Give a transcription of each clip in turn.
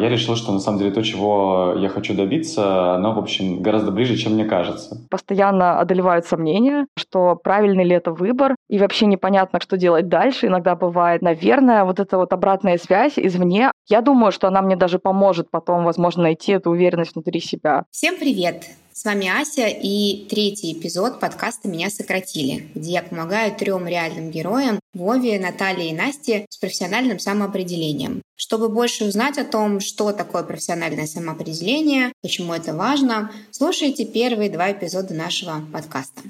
я решил, что на самом деле то, чего я хочу добиться, оно, в общем, гораздо ближе, чем мне кажется. Постоянно одолевают сомнения, что правильный ли это выбор, и вообще непонятно, что делать дальше. Иногда бывает, наверное, вот эта вот обратная связь извне. Я думаю, что она мне даже поможет потом, возможно, найти эту уверенность внутри себя. Всем привет! С вами Ася и третий эпизод подкаста «Меня сократили», где я помогаю трем реальным героям Вове, Наталье и Насте с профессиональным самоопределением. Чтобы больше узнать о том, что такое профессиональное самоопределение, почему это важно, слушайте первые два эпизода нашего подкаста.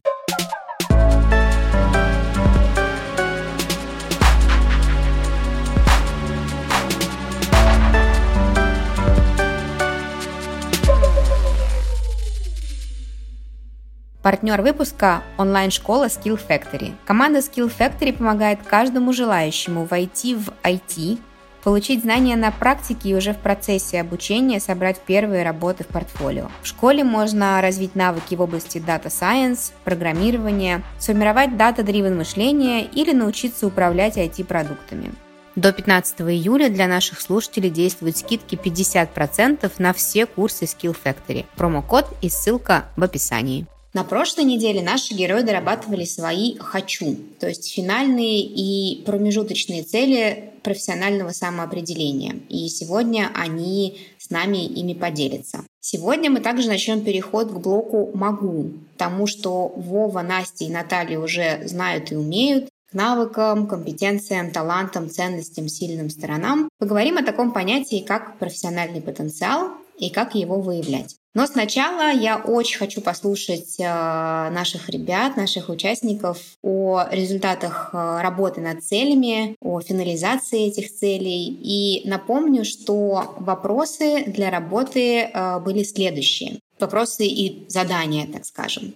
Партнер выпуска – онлайн-школа Skill Factory. Команда Skill Factory помогает каждому желающему войти в IT, получить знания на практике и уже в процессе обучения собрать первые работы в портфолио. В школе можно развить навыки в области Data Science, программирования, сформировать дата-дривен мышление или научиться управлять IT-продуктами. До 15 июля для наших слушателей действуют скидки 50% на все курсы Skill Factory. Промокод и ссылка в описании. На прошлой неделе наши герои дорабатывали свои «хочу», то есть финальные и промежуточные цели профессионального самоопределения. И сегодня они с нами ими поделятся. Сегодня мы также начнем переход к блоку «могу», тому, что Вова, Настя и Наталья уже знают и умеют, к навыкам, компетенциям, талантам, ценностям, сильным сторонам. Поговорим о таком понятии, как профессиональный потенциал и как его выявлять. Но сначала я очень хочу послушать э, наших ребят, наших участников о результатах э, работы над целями, о финализации этих целей. И напомню, что вопросы для работы э, были следующие. Вопросы и задания, так скажем.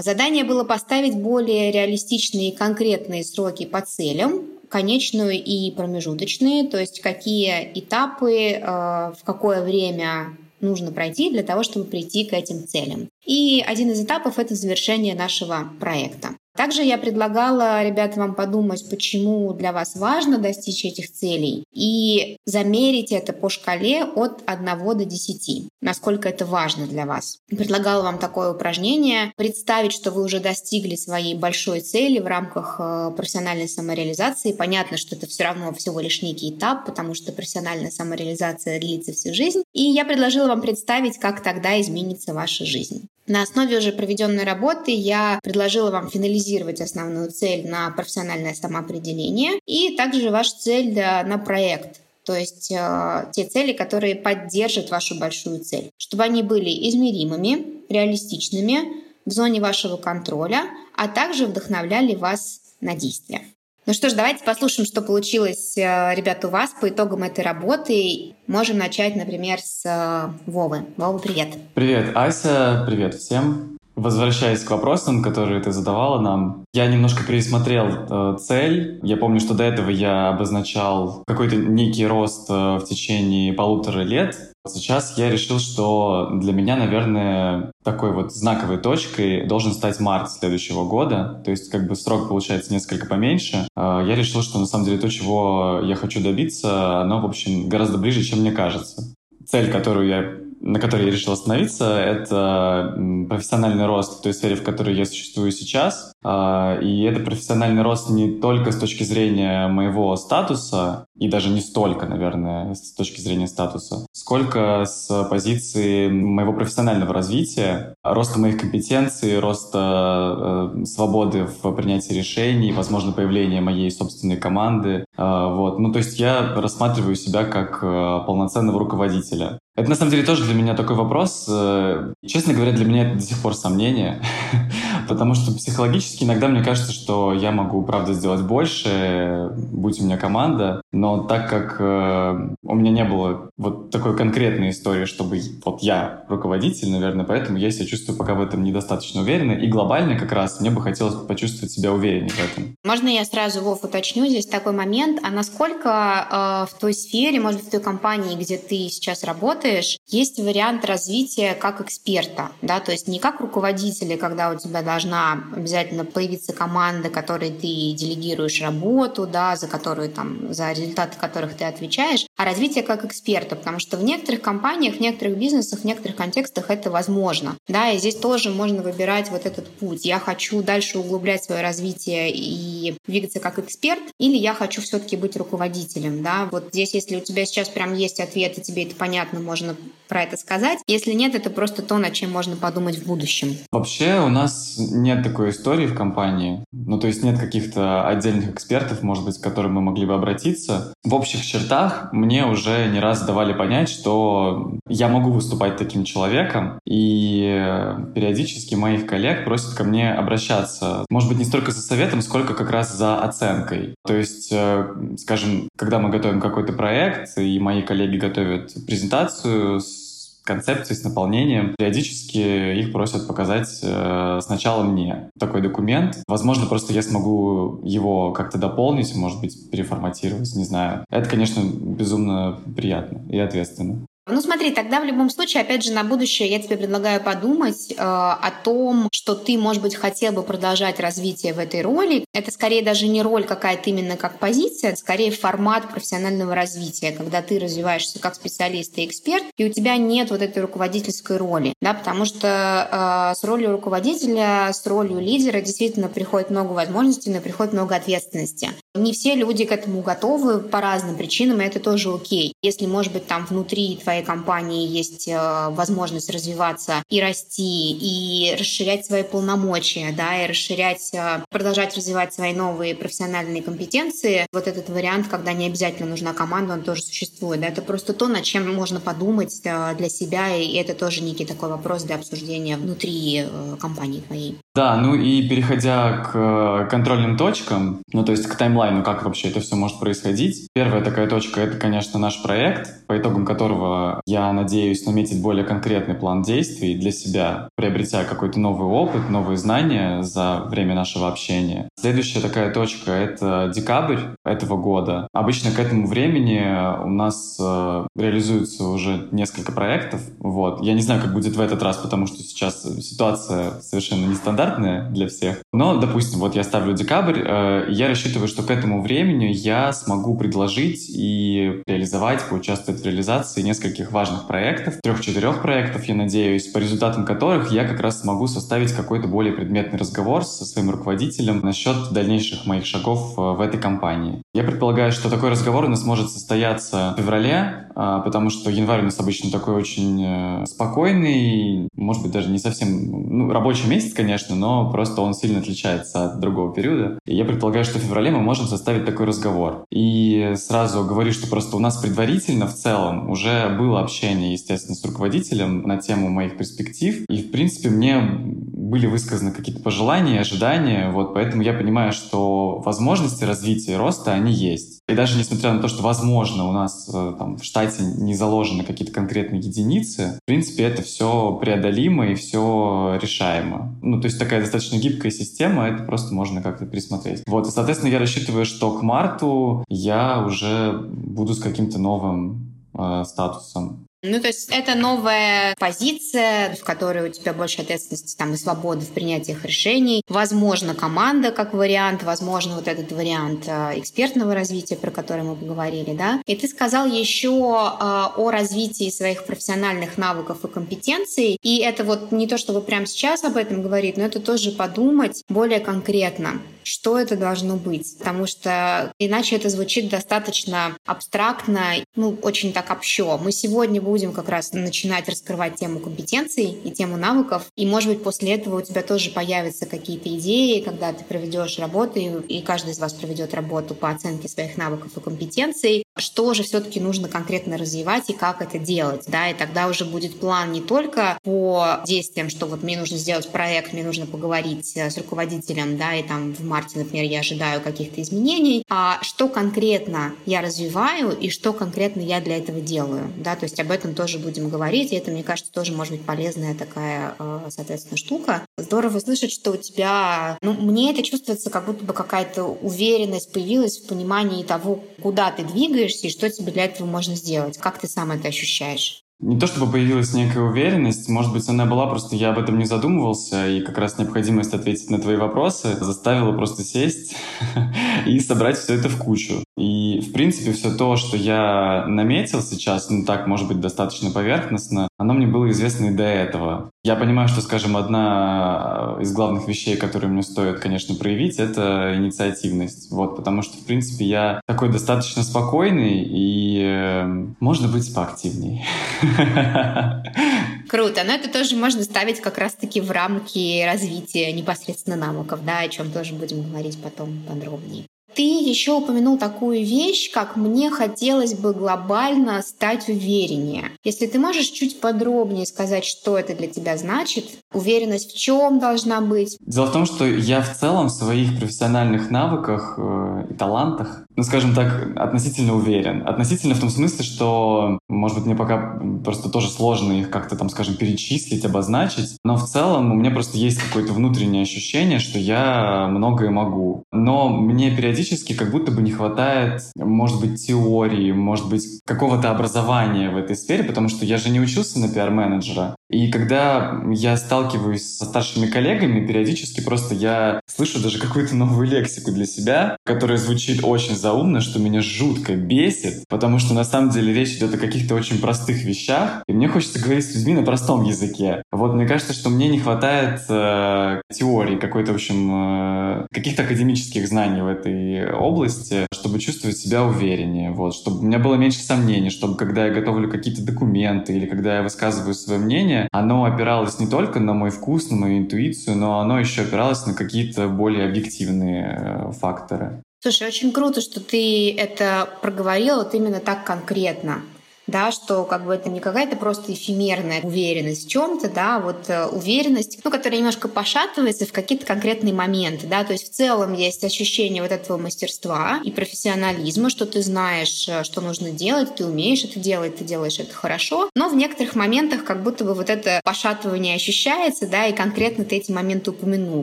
Задание было поставить более реалистичные и конкретные сроки по целям, конечную и промежуточные, то есть какие этапы, в какое время нужно пройти для того, чтобы прийти к этим целям. И один из этапов — это завершение нашего проекта. Также я предлагала, ребята, вам подумать, почему для вас важно достичь этих целей и замерить это по шкале от 1 до 10, насколько это важно для вас. Предлагала вам такое упражнение, представить, что вы уже достигли своей большой цели в рамках э, профессиональной самореализации. Понятно, что это все равно всего лишь некий этап, потому что профессиональная самореализация длится всю жизнь. И я предложила вам представить, как тогда изменится ваша жизнь. На основе уже проведенной работы я предложила вам финализировать основную цель на профессиональное самоопределение и также вашу цель на проект. То есть э, те цели, которые поддержат вашу большую цель. Чтобы они были измеримыми, реалистичными, в зоне вашего контроля, а также вдохновляли вас на действия. Ну что ж, давайте послушаем, что получилось, э, ребят, у вас по итогам этой работы. Можем начать, например, с э, Вовы. Вова, привет. Привет, Ася. Привет всем. Возвращаясь к вопросам, которые ты задавала нам, я немножко пересмотрел э, цель. Я помню, что до этого я обозначал какой-то некий рост э, в течение полутора лет. Сейчас я решил, что для меня, наверное, такой вот знаковой точкой должен стать март следующего года. То есть как бы срок получается несколько поменьше. А, я решил, что на самом деле то, чего я хочу добиться, оно, в общем, гораздо ближе, чем мне кажется. Цель, которую я на которой я решил остановиться, это профессиональный рост в той сфере, в которой я существую сейчас. А, и это профессиональный рост не только с точки зрения моего статуса, и даже не столько, наверное, с точки зрения статуса, сколько с позиции моего профессионального развития, роста моих компетенций, роста э, свободы в принятии решений, возможно, появления моей собственной команды. Э, вот. Ну, то есть я рассматриваю себя как э, полноценного руководителя. Это на самом деле тоже для меня такой вопрос. Э, честно говоря, для меня это до сих пор сомнение, потому что психологически иногда мне кажется, что я могу, правда, сделать больше, будь у меня команда, но так как э, у меня не было вот такой конкретной истории, чтобы вот я руководитель, наверное, поэтому я себя чувствую пока в этом недостаточно уверенно, и глобально как раз мне бы хотелось почувствовать себя увереннее в этом. Можно я сразу, Вов, уточню? Здесь такой момент, а насколько э, в той сфере, может быть, в той компании, где ты сейчас работаешь, есть вариант развития как эксперта, да, то есть не как руководителя, когда у тебя должна обязательно появиться команда, которой ты делегируешь работу, да, за которую там, за результаты которых ты отвечаешь, а развитие как эксперта, потому что в некоторых компаниях, в некоторых бизнесах, в некоторых контекстах это возможно. Да, и здесь тоже можно выбирать вот этот путь. Я хочу дальше углублять свое развитие и двигаться как эксперт, или я хочу все-таки быть руководителем. Да? Вот здесь, если у тебя сейчас прям есть ответ, и тебе это понятно, можно про это сказать. Если нет, это просто то, над чем можно подумать в будущем. Вообще у нас нет такой истории в компании. Ну, то есть нет каких-то отдельных экспертов, может быть, к которым мы могли бы обратиться. В общих чертах мне уже не раз давали понять, что я могу выступать таким человеком, и периодически моих коллег просят ко мне обращаться. Может быть, не столько за советом, сколько как раз за оценкой. То есть, э, скажем, когда мы готовим какой-то проект, и мои коллеги готовят презентацию с концепцией, с наполнением. Периодически их просят показать э, сначала мне такой документ. Возможно, просто я смогу его как-то дополнить, может быть, переформатировать, не знаю. Это, конечно, безумно приятно и ответственно. Ну смотри, тогда в любом случае, опять же, на будущее я тебе предлагаю подумать э, о том, что ты, может быть, хотел бы продолжать развитие в этой роли. Это скорее даже не роль какая-то именно как позиция, а скорее формат профессионального развития, когда ты развиваешься как специалист и эксперт, и у тебя нет вот этой руководительской роли, да, потому что э, с ролью руководителя, с ролью лидера действительно приходит много возможностей, но приходит много ответственности. Не все люди к этому готовы по разным причинам, и это тоже окей. Если, может быть, там внутри твоей компании есть э, возможность развиваться и расти, и расширять свои полномочия, да, и расширять, э, продолжать развивать свои новые профессиональные компетенции, вот этот вариант, когда не обязательно нужна команда, он тоже существует. Да, это просто то, над чем можно подумать э, для себя, и это тоже некий такой вопрос для обсуждения внутри компании твоей. Да, ну и переходя к контрольным точкам, ну то есть к таймлайну, как вообще это все может происходить. Первая такая точка — это, конечно, наш проект, по итогам которого я надеюсь наметить более конкретный план действий для себя, приобретя какой-то новый опыт, новые знания за время нашего общения. Следующая такая точка — это декабрь этого года. Обычно к этому времени у нас э, реализуется уже несколько проектов. Вот. Я не знаю, как будет в этот раз, потому что сейчас ситуация совершенно нестандартная для всех. Но, допустим, вот я ставлю декабрь, э, я рассчитываю, что к этому времени я смогу предложить и реализовать, поучаствовать в реализации нескольких важных проектов, трех-четырех проектов, я надеюсь, по результатам которых я как раз смогу составить какой-то более предметный разговор со своим руководителем насчет дальнейших моих шагов э, в этой компании. Я предполагаю, что такой разговор у нас может состояться в феврале, потому что январь у нас обычно такой очень э, спокойный, может быть, даже не совсем ну, рабочий месяц, конечно, но просто он сильно отличается от другого периода. И я предполагаю, что в феврале мы можем составить такой разговор. И сразу говорю, что просто у нас предварительно в целом уже было общение, естественно, с руководителем на тему моих перспектив. И, в принципе, мне были высказаны какие-то пожелания, ожидания, вот, поэтому я понимаю, что возможности развития и роста, они есть. И даже несмотря на то, что, возможно, у нас э, там в штате не заложены какие-то конкретные единицы, в принципе, это все преодолимо и все решаемо. Ну, то есть такая достаточно гибкая система, это просто можно как-то присмотреть. Вот, и, соответственно, я рассчитываю, что к марту я уже буду с каким-то новым э, статусом. Ну, то есть это новая позиция, в которой у тебя больше ответственности там, и свободы в принятиях решений. Возможно, команда как вариант, возможно, вот этот вариант э, экспертного развития, про который мы поговорили, да. И ты сказал еще э, о развитии своих профессиональных навыков и компетенций. И это вот не то, чтобы прямо сейчас об этом говорить, но это тоже подумать более конкретно что это должно быть, потому что иначе это звучит достаточно абстрактно, ну, очень так общо. Мы сегодня будем как раз начинать раскрывать тему компетенций и тему навыков, и, может быть, после этого у тебя тоже появятся какие-то идеи, когда ты проведешь работу, и каждый из вас проведет работу по оценке своих навыков и компетенций, что же все-таки нужно конкретно развивать и как это делать, да, и тогда уже будет план не только по действиям, что вот мне нужно сделать проект, мне нужно поговорить с руководителем, да, и там в марте, например, я ожидаю каких-то изменений, а что конкретно я развиваю и что конкретно я для этого делаю, да, то есть об этом тоже будем говорить, и это, мне кажется, тоже может быть полезная такая, э, соответственно, штука. Здорово слышать, что у тебя, ну, мне это чувствуется, как будто бы какая-то уверенность появилась в понимании того, куда ты двигаешься и что тебе для этого можно сделать. Как ты сам это ощущаешь? Не то чтобы появилась некая уверенность, может быть, она была, просто я об этом не задумывался, и как раз необходимость ответить на твои вопросы заставила просто сесть и собрать все это в кучу. И, в принципе, все то, что я наметил сейчас, ну так, может быть, достаточно поверхностно, оно мне было известно и до этого. Я понимаю, что, скажем, одна из главных вещей, которые мне стоит, конечно, проявить, это инициативность. Вот, потому что, в принципе, я такой достаточно спокойный, и э, можно быть поактивней. Круто, но это тоже можно ставить как раз-таки в рамки развития непосредственно навыков, да, о чем тоже будем говорить потом подробнее. Ты еще упомянул такую вещь, как мне хотелось бы глобально стать увереннее. Если ты можешь чуть подробнее сказать, что это для тебя значит, уверенность в чем должна быть? Дело в том, что я в целом в своих профессиональных навыках э, и талантах, ну, скажем так, относительно уверен. Относительно в том смысле, что, может быть, мне пока просто тоже сложно их как-то там, скажем, перечислить, обозначить, но в целом у меня просто есть какое-то внутреннее ощущение, что я многое могу. Но мне периодически как будто бы не хватает, может быть, теории, может быть, какого-то образования в этой сфере, потому что я же не учился на пиар-менеджера. И когда я сталкиваюсь со старшими коллегами, периодически просто я слышу даже какую-то новую лексику для себя, которая звучит очень заумно, что меня жутко бесит, потому что на самом деле речь идет о каких-то очень простых вещах, и мне хочется говорить с людьми на простом языке. Вот мне кажется, что мне не хватает э, теории, какой-то, в общем, э, каких-то академических знаний в этой области, чтобы чувствовать себя увереннее, вот, чтобы у меня было меньше сомнений, чтобы когда я готовлю какие-то документы или когда я высказываю свое мнение, оно опиралось не только на мой вкус, на мою интуицию, но оно еще опиралось на какие-то более объективные э, факторы. Слушай, очень круто, что ты это проговорил вот именно так конкретно да, что как бы это не какая-то просто эфемерная уверенность в чем-то, да, вот э, уверенность, ну, которая немножко пошатывается в какие-то конкретные моменты, да, то есть в целом есть ощущение вот этого мастерства и профессионализма, что ты знаешь, э, что нужно делать, ты умеешь это делать, ты делаешь это хорошо, но в некоторых моментах как будто бы вот это пошатывание ощущается, да, и конкретно ты эти моменты упомянул,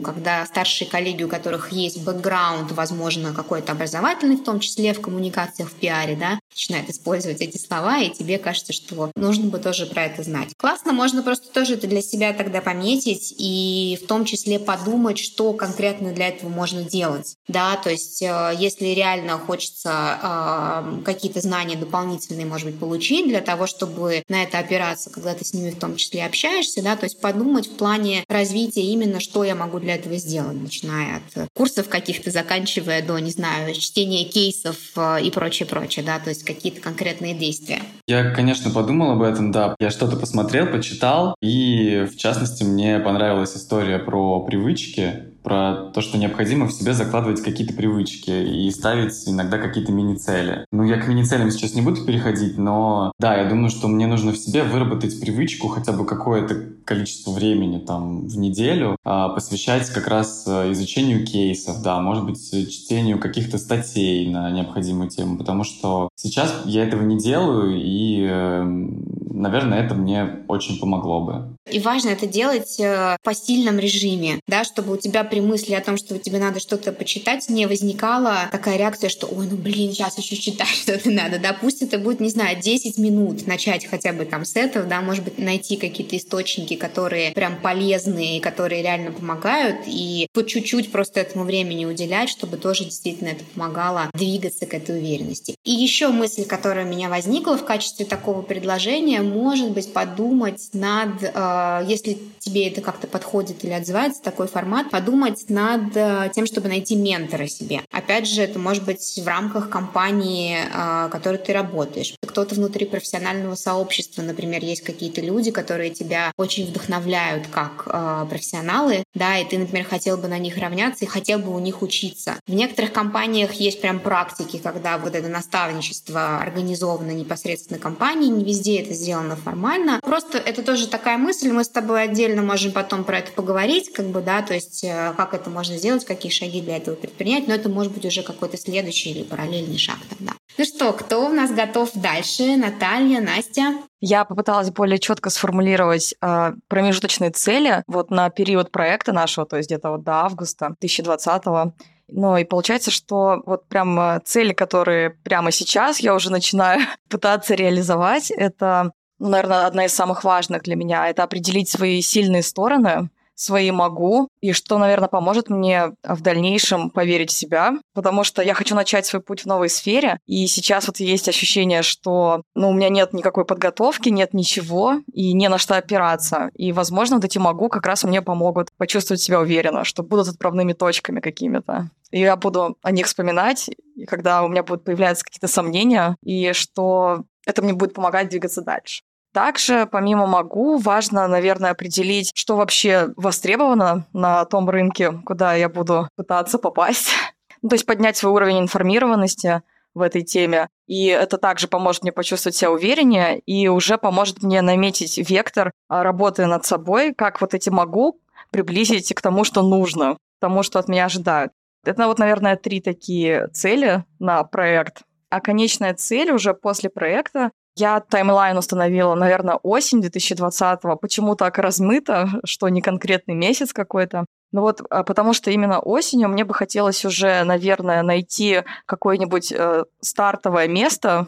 когда старшие коллеги, у которых есть бэкграунд, возможно, какой-то образовательный, в том числе в коммуникациях, в пиаре, да, начинают использовать эти слова, и тебе кажется, что нужно бы тоже про это знать. Классно, можно просто тоже это для себя тогда пометить и в том числе подумать, что конкретно для этого можно делать. Да, то есть э, если реально хочется э, какие-то знания дополнительные, может быть, получить для того, чтобы на это опираться, когда ты с ними в том числе общаешься, да, то есть подумать в плане развития именно, что я могу для этого сделать, начиная от курсов каких-то, заканчивая до, не знаю, чтения кейсов э, и прочее, прочее, да, то есть какие-то конкретные действия. Я, конечно, подумал об этом, да. Я что-то посмотрел, почитал, и, в частности, мне понравилась история про привычки, про то, что необходимо в себе закладывать какие-то привычки и ставить иногда какие-то мини-цели. Ну, я к мини-целям сейчас не буду переходить, но да, я думаю, что мне нужно в себе выработать привычку хотя бы какое-то количество времени там в неделю а, посвящать как раз э, изучению кейсов, да, может быть, чтению каких-то статей на необходимую тему, потому что сейчас я этого не делаю, и, э, наверное, это мне очень помогло бы. И важно это делать э, в постельном режиме, да, чтобы у тебя при мысли о том, что тебе надо что-то почитать, не возникала такая реакция, что «Ой, ну блин, сейчас еще читать что-то надо». Да, пусть это будет, не знаю, 10 минут начать хотя бы там с этого, да, может быть, найти какие-то источники, которые прям полезные, которые реально помогают, и по чуть-чуть просто этому времени уделять, чтобы тоже действительно это помогало двигаться к этой уверенности. И еще мысль, которая у меня возникла в качестве такого предложения, может быть, подумать над э, если тебе это как-то подходит или отзывается такой формат, подумать над э, тем, чтобы найти ментора себе. Опять же, это может быть в рамках компании, в которой ты работаешь. Кто-то внутри профессионального сообщества, например, есть какие-то люди, которые тебя очень вдохновляют как профессионалы, да, и ты, например, хотел бы на них равняться и хотел бы у них учиться. В некоторых компаниях есть прям практики, когда вот это наставничество организовано непосредственно компанией, не везде это сделано формально. Просто это тоже такая мысль, мы с тобой отдельно можем потом про это поговорить, как бы, да, то есть э, как это можно сделать, какие шаги для этого предпринять, но это может быть уже какой-то следующий или параллельный шаг тогда. Ну что, кто у нас готов дальше? Наталья, Настя? Я попыталась более четко сформулировать э, промежуточные цели вот на период проекта нашего, то есть где-то вот до августа 2020 ну и получается, что вот прям э, цели, которые прямо сейчас я уже начинаю пытаться реализовать, это ну, наверное, одна из самых важных для меня, это определить свои сильные стороны, свои могу, и что, наверное, поможет мне в дальнейшем поверить в себя, потому что я хочу начать свой путь в новой сфере, и сейчас вот есть ощущение, что ну, у меня нет никакой подготовки, нет ничего, и не на что опираться. И, возможно, вот эти могу как раз мне помогут почувствовать себя уверенно, что будут отправными точками какими-то. И я буду о них вспоминать, когда у меня будут появляться какие-то сомнения, и что это мне будет помогать двигаться дальше. Также, помимо могу, важно, наверное, определить, что вообще востребовано на том рынке, куда я буду пытаться попасть. Ну, то есть поднять свой уровень информированности в этой теме. И это также поможет мне почувствовать себя увереннее и уже поможет мне наметить вектор а, работы над собой, как вот эти могу приблизить к тому, что нужно, к тому, что от меня ожидают. Это вот, наверное, три такие цели на проект. А конечная цель уже после проекта я таймлайн установила, наверное, осень 2020-го. Почему так размыто, что не конкретный месяц какой-то? Ну вот, а, потому что именно осенью мне бы хотелось уже, наверное, найти какое-нибудь э, стартовое место,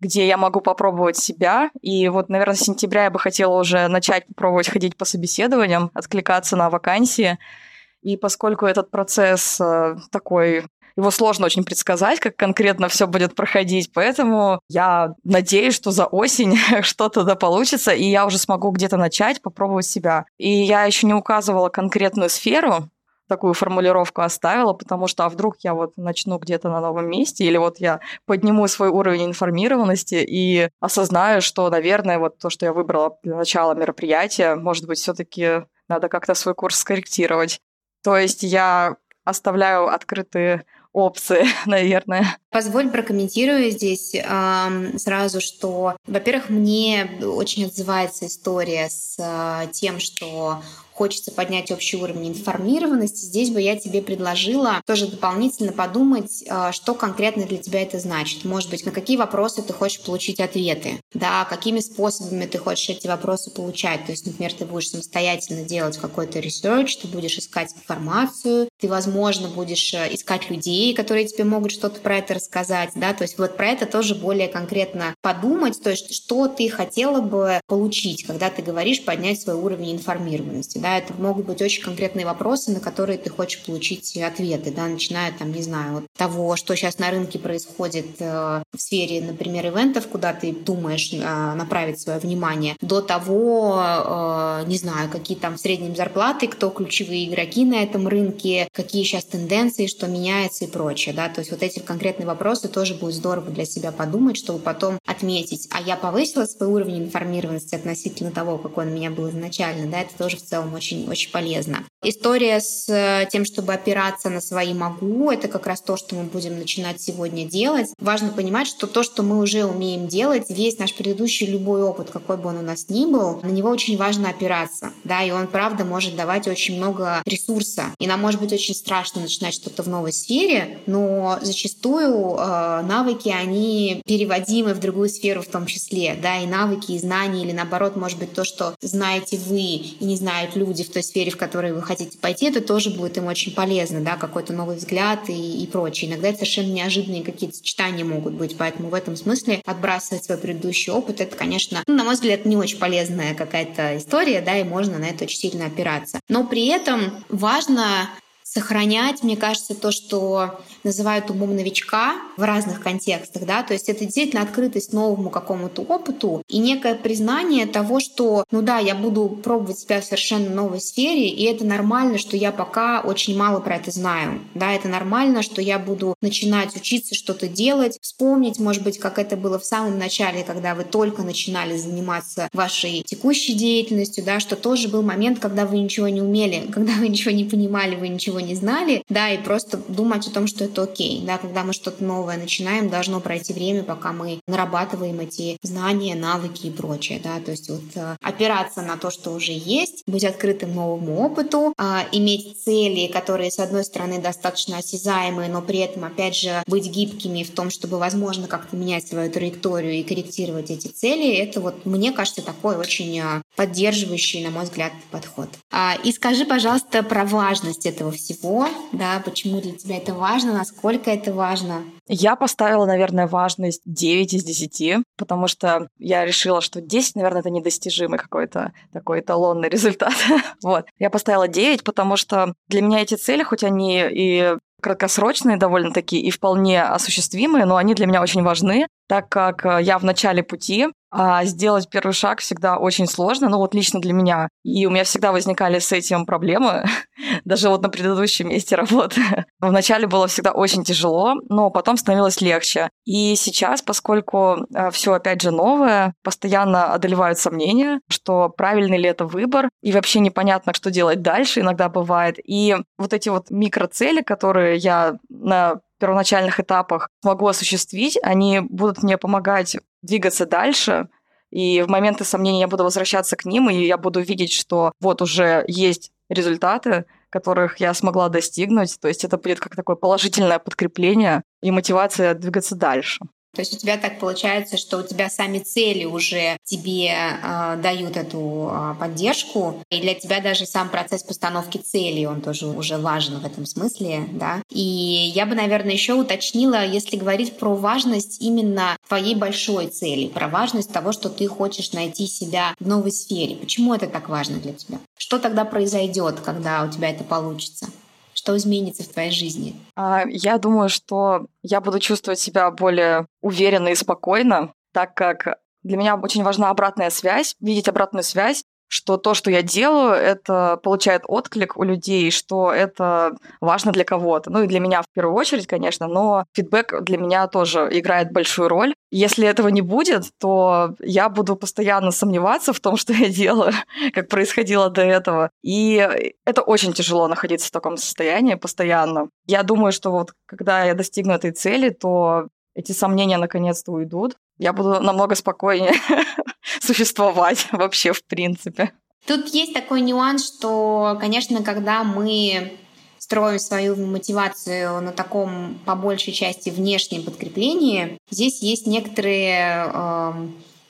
где я могу попробовать себя. И вот, наверное, с сентября я бы хотела уже начать попробовать ходить по собеседованиям, откликаться на вакансии. И поскольку этот процесс э, такой его сложно очень предсказать, как конкретно все будет проходить, поэтому я надеюсь, что за осень что-то да получится, и я уже смогу где-то начать, попробовать себя. И я еще не указывала конкретную сферу, такую формулировку оставила, потому что а вдруг я вот начну где-то на новом месте, или вот я подниму свой уровень информированности и осознаю, что, наверное, вот то, что я выбрала для начала мероприятия, может быть, все-таки надо как-то свой курс скорректировать. То есть я оставляю открытые опции, наверное. Позволь прокомментирую здесь э, сразу, что, во-первых, мне очень отзывается история с э, тем, что хочется поднять общий уровень информированности, здесь бы я тебе предложила тоже дополнительно подумать, а, что конкретно для тебя это значит. Может быть, на какие вопросы ты хочешь получить ответы, да, какими способами ты хочешь эти вопросы получать. То есть, например, ты будешь самостоятельно делать какой-то research, ты будешь искать информацию, ты, возможно, будешь э, искать людей, которые тебе могут что-то про это рассказать, да, то есть вот про это тоже более конкретно подумать, то есть что ты хотела бы получить, когда ты говоришь поднять свой уровень информированности, да, это могут быть очень конкретные вопросы, на которые ты хочешь получить ответы, да, начиная там, не знаю, от того, что сейчас на рынке происходит э, в сфере, например, ивентов, куда ты думаешь э, направить свое внимание, до того, не знаю, какие там в среднем зарплаты, кто ключевые игроки на этом рынке, какие сейчас тенденции, что меняется и прочее, да, то есть вот эти конкретные вопросы тоже будет здорово для себя подумать, чтобы потом отметить, а я повысила свой уровень информированности относительно того, какой он у меня был изначально, да, это тоже в целом очень-очень полезно. История с э, тем, чтобы опираться на свои могу, это как раз то, что мы будем начинать сегодня делать. Важно понимать, что то, что мы уже умеем делать, весь наш предыдущий любой опыт, какой бы он у нас ни был, на него очень важно опираться, да, и он, правда, может давать очень много ресурса. И нам может быть очень страшно начинать что-то в новой сфере, но зачастую э, навыки, они переводимы в другую сферу в том числе, да, и навыки, и знания, или наоборот, может быть, то, что знаете вы и не знают люди, в той сфере, в которой вы хотите пойти, это тоже будет им очень полезно, да, какой-то новый взгляд и, и прочее. Иногда это совершенно неожиданные какие-то сочетания могут быть, поэтому в этом смысле отбрасывать свой предыдущий опыт, это, конечно, ну, на мой взгляд, не очень полезная какая-то история, да, и можно на это очень сильно опираться. Но при этом важно сохранять, мне кажется, то, что называют умом новичка в разных контекстах, да, то есть это действительно открытость новому какому-то опыту и некое признание того, что, ну да, я буду пробовать себя в совершенно новой сфере, и это нормально, что я пока очень мало про это знаю, да, это нормально, что я буду начинать учиться что-то делать, вспомнить, может быть, как это было в самом начале, когда вы только начинали заниматься вашей текущей деятельностью, да, что тоже был момент, когда вы ничего не умели, когда вы ничего не понимали, вы ничего не знали, да, и просто думать о том, что это окей, да, когда мы что-то новое начинаем, должно пройти время, пока мы нарабатываем эти знания, навыки и прочее, да, то есть вот э, опираться на то, что уже есть, быть открытым новому опыту, а, иметь цели, которые, с одной стороны, достаточно осязаемые, но при этом, опять же, быть гибкими в том, чтобы, возможно, как-то менять свою траекторию и корректировать эти цели, это вот, мне кажется, такой очень э, поддерживающий, на мой взгляд, подход. А, и скажи, пожалуйста, про важность этого всего всего, да, почему для тебя это важно, насколько это важно? Я поставила, наверное, важность 9 из 10, потому что я решила, что 10, наверное, это недостижимый какой-то такой эталонный результат. вот. Я поставила 9, потому что для меня эти цели, хоть они и краткосрочные довольно-таки и вполне осуществимые, но они для меня очень важны, так как э, я в начале пути, а сделать первый шаг всегда очень сложно, ну вот лично для меня. И у меня всегда возникали с этим проблемы, даже вот на предыдущем месте работы. Вначале было всегда очень тяжело, но потом становилось легче. И сейчас, поскольку э, все опять же новое, постоянно одолевают сомнения, что правильный ли это выбор, и вообще непонятно, что делать дальше иногда бывает. И вот эти вот микроцели, которые я на первоначальных этапах смогу осуществить, они будут мне помогать двигаться дальше, и в моменты сомнений я буду возвращаться к ним, и я буду видеть, что вот уже есть результаты, которых я смогла достигнуть. То есть это будет как такое положительное подкрепление и мотивация двигаться дальше. То есть у тебя так получается, что у тебя сами цели уже тебе э, дают эту э, поддержку, и для тебя даже сам процесс постановки целей, он тоже уже важен в этом смысле, да. И я бы, наверное, еще уточнила, если говорить про важность именно твоей большой цели, про важность того, что ты хочешь найти себя в новой сфере. Почему это так важно для тебя? Что тогда произойдет, когда у тебя это получится? Что изменится в твоей жизни? А, я думаю, что я буду чувствовать себя более уверенно и спокойно, так как для меня очень важна обратная связь, видеть обратную связь что то, что я делаю, это получает отклик у людей, что это важно для кого-то. Ну и для меня в первую очередь, конечно, но фидбэк для меня тоже играет большую роль. Если этого не будет, то я буду постоянно сомневаться в том, что я делаю, как происходило до этого. И это очень тяжело находиться в таком состоянии постоянно. Я думаю, что вот когда я достигну этой цели, то эти сомнения наконец-то уйдут. Я буду намного спокойнее существовать вообще в принципе. Тут есть такой нюанс, что, конечно, когда мы строим свою мотивацию на таком, по большей части, внешнем подкреплении, здесь есть некоторые э,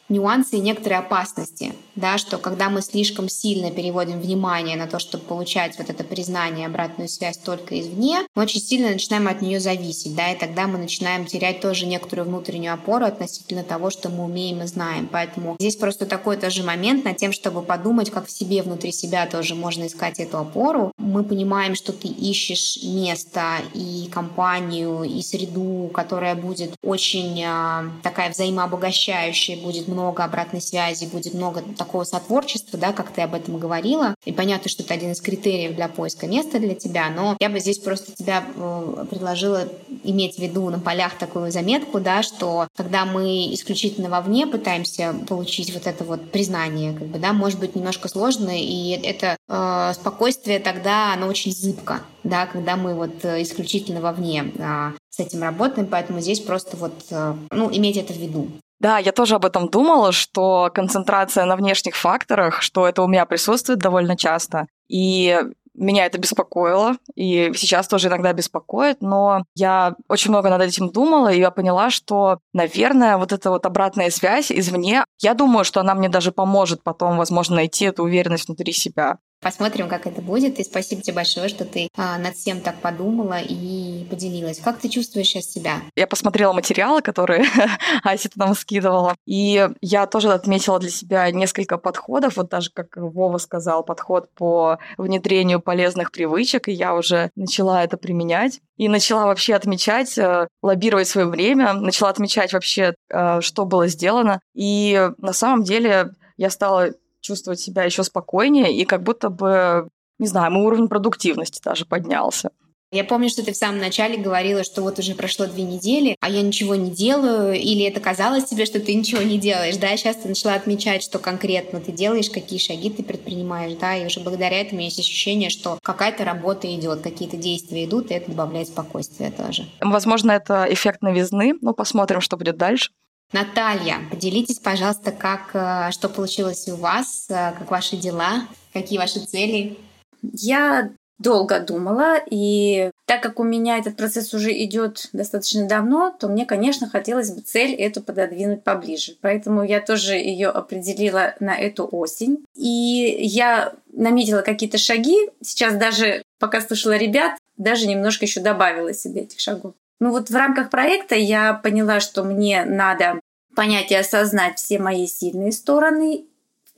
нюансы и некоторые опасности, да, что когда мы слишком сильно переводим внимание на то, чтобы получать вот это признание, обратную связь только извне, мы очень сильно начинаем от нее зависеть, да, и тогда мы начинаем терять тоже некоторую внутреннюю опору относительно того, что мы умеем и знаем. Поэтому здесь просто такой тоже момент над тем, чтобы подумать, как в себе, внутри себя тоже можно искать эту опору. Мы понимаем, что ты ищешь место и компанию, и среду, которая будет очень э, такая взаимообогащающая, будет много обратной связи, будет много такого сотворчества, да, как ты об этом говорила. И понятно, что это один из критериев для поиска места для тебя, но я бы здесь просто тебя э, предложила иметь в виду на полях такую заметку, да, что когда мы исключительно вовне пытаемся получить вот это вот признание, как бы, да, может быть немножко сложно, и это э, спокойствие тогда, оно очень зыбко, да, когда мы вот э, исключительно вовне э, с этим работаем, поэтому здесь просто вот, э, ну, иметь это в виду. Да, я тоже об этом думала, что концентрация на внешних факторах, что это у меня присутствует довольно часто. И меня это беспокоило, и сейчас тоже иногда беспокоит, но я очень много над этим думала, и я поняла, что, наверное, вот эта вот обратная связь извне, я думаю, что она мне даже поможет потом, возможно, найти эту уверенность внутри себя. Посмотрим, как это будет. И спасибо тебе большое, что ты а, над всем так подумала и поделилась. Как ты чувствуешь сейчас себя? Я посмотрела материалы, которые Ася нам скидывала. И я тоже отметила для себя несколько подходов. Вот даже, как Вова сказал, подход по внедрению полезных привычек. И я уже начала это применять. И начала вообще отмечать, э, лоббировать свое время. Начала отмечать вообще, э, что было сделано. И на самом деле я стала чувствовать себя еще спокойнее, и как будто бы, не знаю, мой уровень продуктивности даже поднялся. Я помню, что ты в самом начале говорила, что вот уже прошло две недели, а я ничего не делаю, или это казалось тебе, что ты ничего не делаешь, да, сейчас ты начала отмечать, что конкретно ты делаешь, какие шаги ты предпринимаешь, да, и уже благодаря этому есть ощущение, что какая-то работа идет, какие-то действия идут, и это добавляет спокойствия тоже. Возможно, это эффект новизны, но посмотрим, что будет дальше. Наталья, поделитесь, пожалуйста, как, э, что получилось у вас, э, как ваши дела, какие ваши цели? Я долго думала, и так как у меня этот процесс уже идет достаточно давно, то мне, конечно, хотелось бы цель эту пододвинуть поближе. Поэтому я тоже ее определила на эту осень. И я наметила какие-то шаги. Сейчас даже, пока слушала ребят, даже немножко еще добавила себе этих шагов. Ну вот в рамках проекта я поняла, что мне надо понять и осознать все мои сильные стороны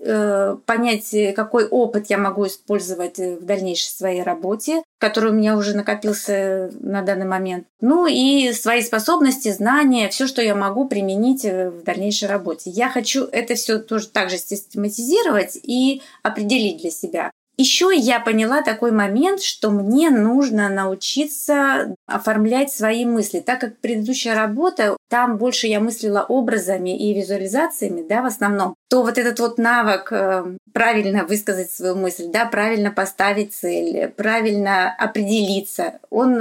Э, понять, какой опыт я могу использовать в дальнейшей своей работе, который у меня уже накопился на данный момент. Ну и свои способности, знания, все, что я могу применить в дальнейшей работе. Я хочу это все тоже также систематизировать и определить для себя. Еще я поняла такой момент, что мне нужно научиться оформлять свои мысли, так как предыдущая работа, там больше я мыслила образами и визуализациями, да, в основном, то вот этот вот навык э, правильно высказать свою мысль, да, правильно поставить цель, правильно определиться, он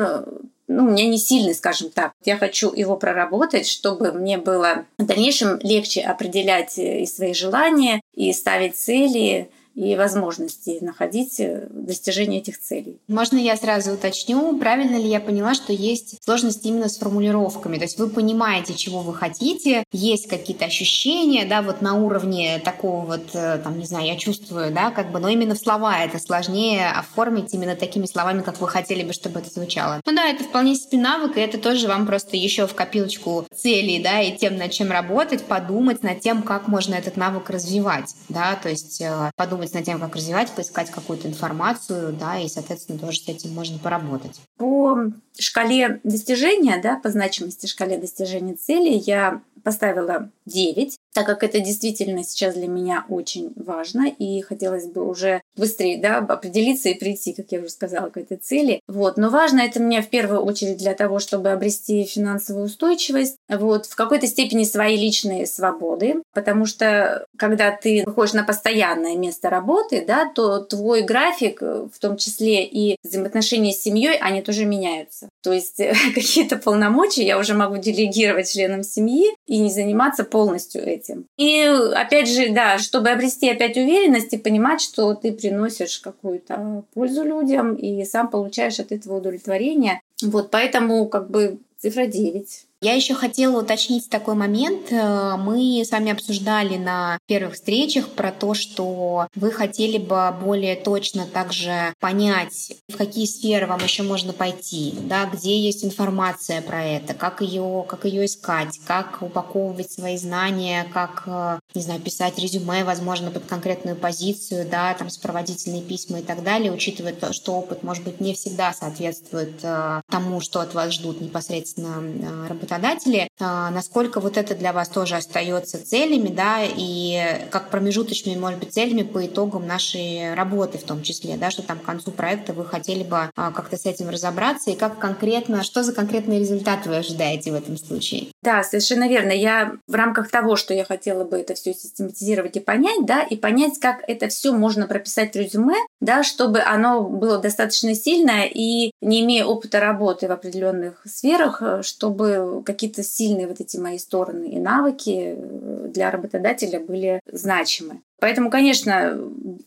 ну, у меня не сильный, скажем так. Я хочу его проработать, чтобы мне было в дальнейшем легче определять э, и свои желания, и ставить цели, и возможности находить э, достижение этих целей. Можно я сразу уточню, правильно ли я поняла, что есть сложности именно с формулировками? То есть вы понимаете, чего вы хотите, есть какие-то ощущения, да, вот на уровне такого вот, э, там, не знаю, я чувствую, да, как бы, но именно в слова это сложнее оформить именно такими словами, как вы хотели бы, чтобы это звучало. Ну да, это вполне себе навык, и это тоже вам просто еще в копилочку целей, да, и тем, над чем работать, подумать над тем, как можно этот навык развивать, да, то есть э, подумать подумать над тем, как развивать, поискать какую-то информацию, да, и, соответственно, тоже с этим можно поработать. По шкале достижения, да, по значимости шкале достижения цели я поставила 9, так как это действительно сейчас для меня очень важно, и хотелось бы уже быстрее да, определиться и прийти, как я уже сказала, к этой цели. Вот. Но важно это мне в первую очередь для того, чтобы обрести финансовую устойчивость, вот, в какой-то степени свои личные свободы, потому что когда ты выходишь на постоянное место работы, да, то твой график, в том числе и взаимоотношения с семьей, они тоже меняются. То есть какие-то полномочия я уже могу делегировать членам семьи и не заниматься полностью этим. И опять же, да, чтобы обрести опять уверенность и понимать, что ты приносишь какую-то пользу людям и сам получаешь от этого удовлетворение. Вот поэтому как бы цифра 9. Я еще хотела уточнить такой момент. Э, мы с вами обсуждали на первых встречах про то, что вы хотели бы более точно также понять, в какие сферы вам еще можно пойти, да, где есть информация про это, как ее, как ее искать, как упаковывать свои знания, как, э, не знаю, писать резюме, возможно, под конкретную позицию, да, там сопроводительные письма и так далее, учитывая то, что опыт, может быть, не всегда соответствует э, тому, что от вас ждут непосредственно работодатели работодатели, а, насколько вот это для вас тоже остается целями, да, и как промежуточными, может быть, целями по итогам нашей работы в том числе, да, что там к концу проекта вы хотели бы а, как-то с этим разобраться, и как конкретно, что за конкретный результат вы ожидаете в этом случае? Да, совершенно верно. Я в рамках того, что я хотела бы это все систематизировать и понять, да, и понять, как это все можно прописать в резюме, да, чтобы оно было достаточно сильное и не имея опыта работы в определенных сферах, чтобы какие-то сильные вот эти мои стороны и навыки э, для работодателя были значимы. Поэтому, конечно,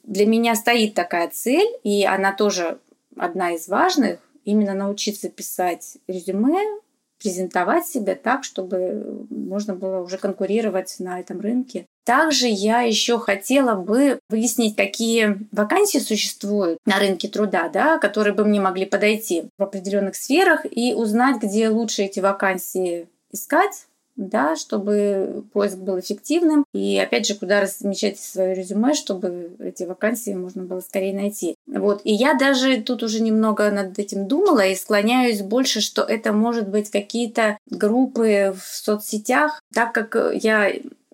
для меня стоит такая цель, и она тоже одна из важных, именно научиться писать резюме, презентовать себя так, чтобы можно было уже конкурировать на этом рынке. Также я еще хотела бы выяснить, какие вакансии существуют на рынке труда, да, которые бы мне могли подойти в определенных сферах и узнать, где лучше эти вакансии искать, да, чтобы поиск был эффективным. И опять же, куда размещать свое резюме, чтобы эти вакансии можно было скорее найти. Вот. И я даже тут уже немного над этим думала и склоняюсь больше, что это может быть какие-то группы в соцсетях, так как я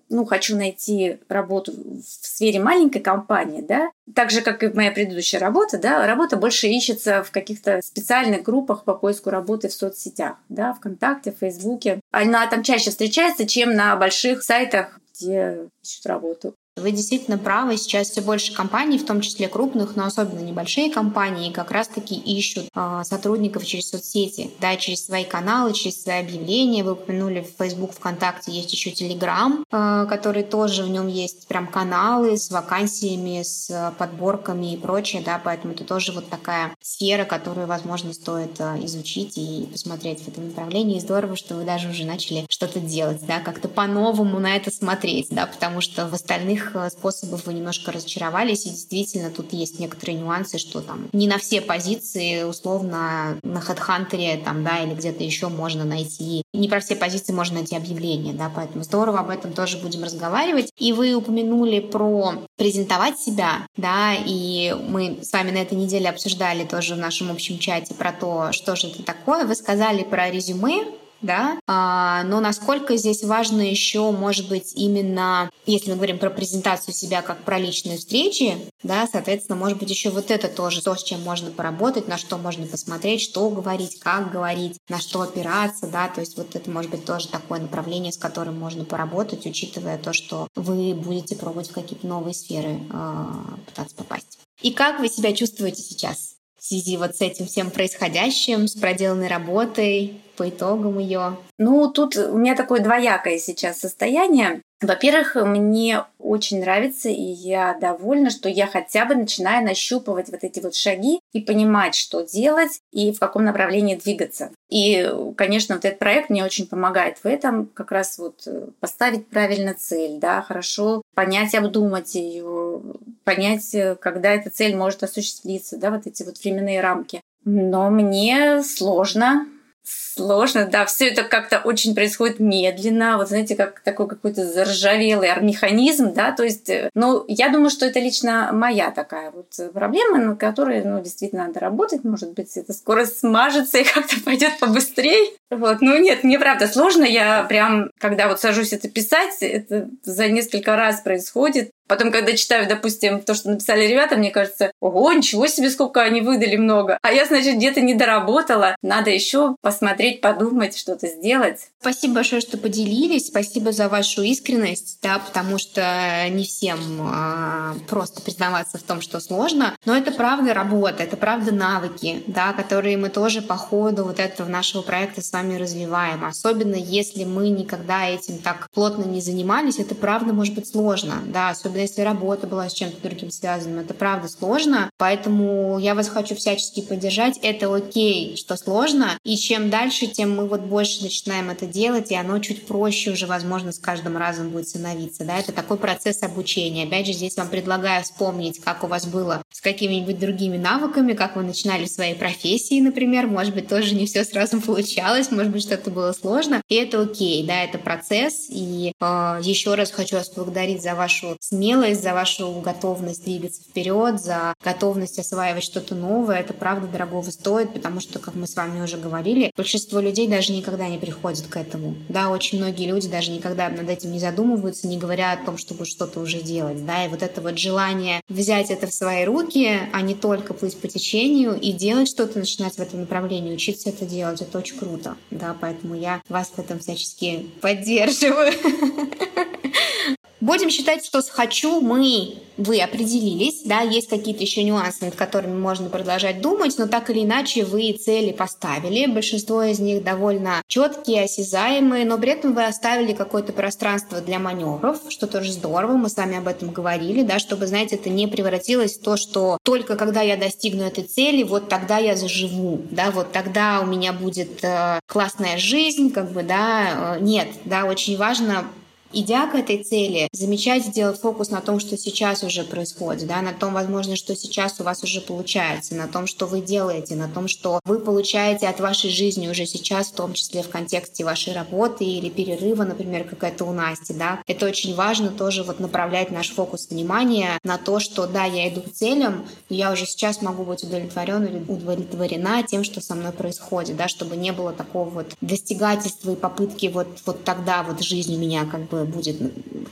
ну, хочу найти работу в сфере маленькой компании, да, так же, как и моя предыдущая работа, да, работа больше ищется в каких-то специальных группах по поиску работы в соцсетях, да, ВКонтакте, Фейсбуке. Она там чаще встречается, чем на больших сайтах, где ищут работу. Вы действительно правы, сейчас все больше компаний, в том числе крупных, но особенно небольшие компании, как раз-таки ищут э, сотрудников через соцсети, да, через свои каналы, через свои объявления. Вы упомянули Facebook, ВКонтакте, есть еще Telegram, э, который тоже в нем есть прям каналы с вакансиями, с подборками и прочее, да, поэтому это тоже вот такая сфера, которую, возможно, стоит э, изучить и посмотреть в этом направлении. И здорово, что вы даже уже начали что-то делать, да, как-то по-новому на это смотреть, да, потому что в остальных других э, способов вы немножко разочаровались, и действительно тут есть некоторые нюансы, что там не на все позиции условно на HeadHunter там, да, или где-то еще можно найти, не про все позиции можно найти объявление, да, поэтому здорово об этом тоже будем разговаривать. И вы упомянули про презентовать себя, да, и мы с вами на этой неделе обсуждали тоже в нашем общем чате про то, что же это такое. Вы сказали про резюме, да, а, но насколько здесь важно еще, может быть, именно, если мы говорим про презентацию себя как про личные встречи, да, соответственно, может быть, еще вот это тоже то, с чем можно поработать, на что можно посмотреть, что говорить, как говорить, на что опираться, да, то есть вот это может быть тоже такое направление, с которым можно поработать, учитывая то, что вы будете пробовать в какие-то новые сферы э, пытаться попасть. И как вы себя чувствуете сейчас? В связи вот с этим всем происходящим, с проделанной работой, по итогам ее? Ну, тут у меня такое двоякое сейчас состояние. Во-первых, мне очень нравится, и я довольна, что я хотя бы начинаю нащупывать вот эти вот шаги и понимать, что делать и в каком направлении двигаться. И, конечно, вот этот проект мне очень помогает в этом, как раз вот э, поставить правильно цель, да, хорошо понять, обдумать ее, понять, э, когда эта цель может осуществиться, да, вот эти вот временные рамки. Но мне сложно, Сложно, да, все это как-то очень происходит медленно, вот знаете, как такой какой-то заржавелый механизм, да, то есть, э, ну, я думаю, что это лично моя такая вот проблема, на которой, ну, действительно надо работать, может быть, это скоро смажется и как-то пойдет побыстрее, вот, ну, нет, мне правда сложно, я прям, когда вот сажусь это писать, это за несколько раз происходит, Потом, когда читаю, допустим, то, что написали ребята, мне кажется, ого, ничего себе, сколько они выдали много. А я, значит, где-то не доработала. Надо еще посмотреть, подумать, что-то сделать. Спасибо большое, что поделились. Спасибо за вашу искренность, да, потому что не всем а, просто признаваться в том, что сложно. Но это правда работа, это правда навыки, да, которые мы тоже по ходу вот этого нашего проекта с вами развиваем. Особенно если мы никогда этим так плотно не занимались, это правда может быть сложно, да, особенно особенно если работа была с чем-то другим связана. Это правда сложно, поэтому я вас хочу всячески поддержать. Это окей, что сложно, и чем дальше, тем мы вот больше начинаем это делать, и оно чуть проще уже, возможно, с каждым разом будет становиться. Да? Это такой процесс обучения. Опять же, здесь вам предлагаю вспомнить, как у вас было с какими-нибудь другими навыками, как вы начинали в своей профессии, например. Может быть, тоже не все сразу получалось, может быть, что-то было сложно. И это окей, да, это процесс. И э, еще раз хочу вас поблагодарить за вашу смелость смелость, за вашу готовность двигаться вперед, за готовность осваивать что-то новое. Это правда дорогого стоит, потому что, как мы с вами уже говорили, большинство людей даже никогда не приходит к этому. Да, очень многие люди даже никогда над этим не задумываются, не говоря о том, чтобы что-то уже делать. Да, и вот это вот желание взять это в свои руки, а не только плыть по течению и делать что-то, начинать в этом направлении, учиться это делать, это очень круто. Да, поэтому я вас в этом всячески поддерживаю. Будем считать, что с «хочу» мы, вы определились, да, есть какие-то еще нюансы, над которыми можно продолжать думать, но так или иначе вы цели поставили, большинство из них довольно четкие, осязаемые, но при этом вы оставили какое-то пространство для маневров, что тоже здорово, мы с вами об этом говорили, да, чтобы, знаете, это не превратилось в то, что только когда я достигну этой цели, вот тогда я заживу, да, вот тогда у меня будет э, классная жизнь, как бы, да, э, нет, да, очень важно идя к этой цели, замечать, делать фокус на том, что сейчас уже происходит, да, на том, возможно, что сейчас у вас уже получается, на том, что вы делаете, на том, что вы получаете от вашей жизни уже сейчас, в том числе в контексте вашей работы или перерыва, например, как это у Насти, да. Это очень важно тоже вот направлять наш фокус внимания на то, что да, я иду к целям, но я уже сейчас могу быть удовлетворен или удовлетворена тем, что со мной происходит, да, чтобы не было такого вот достигательства и попытки вот, вот тогда вот жизнь меня как бы будет